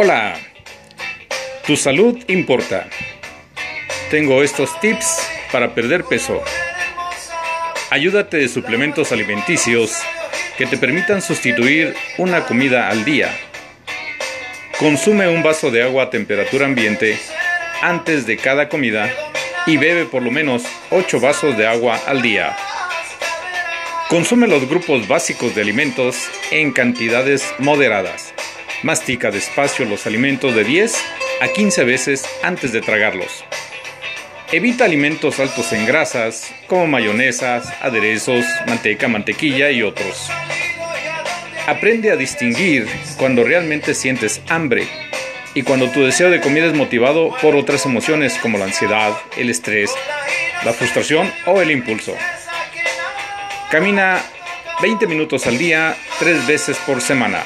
Hola, tu salud importa. Tengo estos tips para perder peso. Ayúdate de suplementos alimenticios que te permitan sustituir una comida al día. Consume un vaso de agua a temperatura ambiente antes de cada comida y bebe por lo menos 8 vasos de agua al día. Consume los grupos básicos de alimentos en cantidades moderadas. Mastica despacio los alimentos de 10 a 15 veces antes de tragarlos. Evita alimentos altos en grasas como mayonesas, aderezos, manteca, mantequilla y otros. Aprende a distinguir cuando realmente sientes hambre y cuando tu deseo de comida es motivado por otras emociones como la ansiedad, el estrés, la frustración o el impulso. Camina 20 minutos al día, tres veces por semana.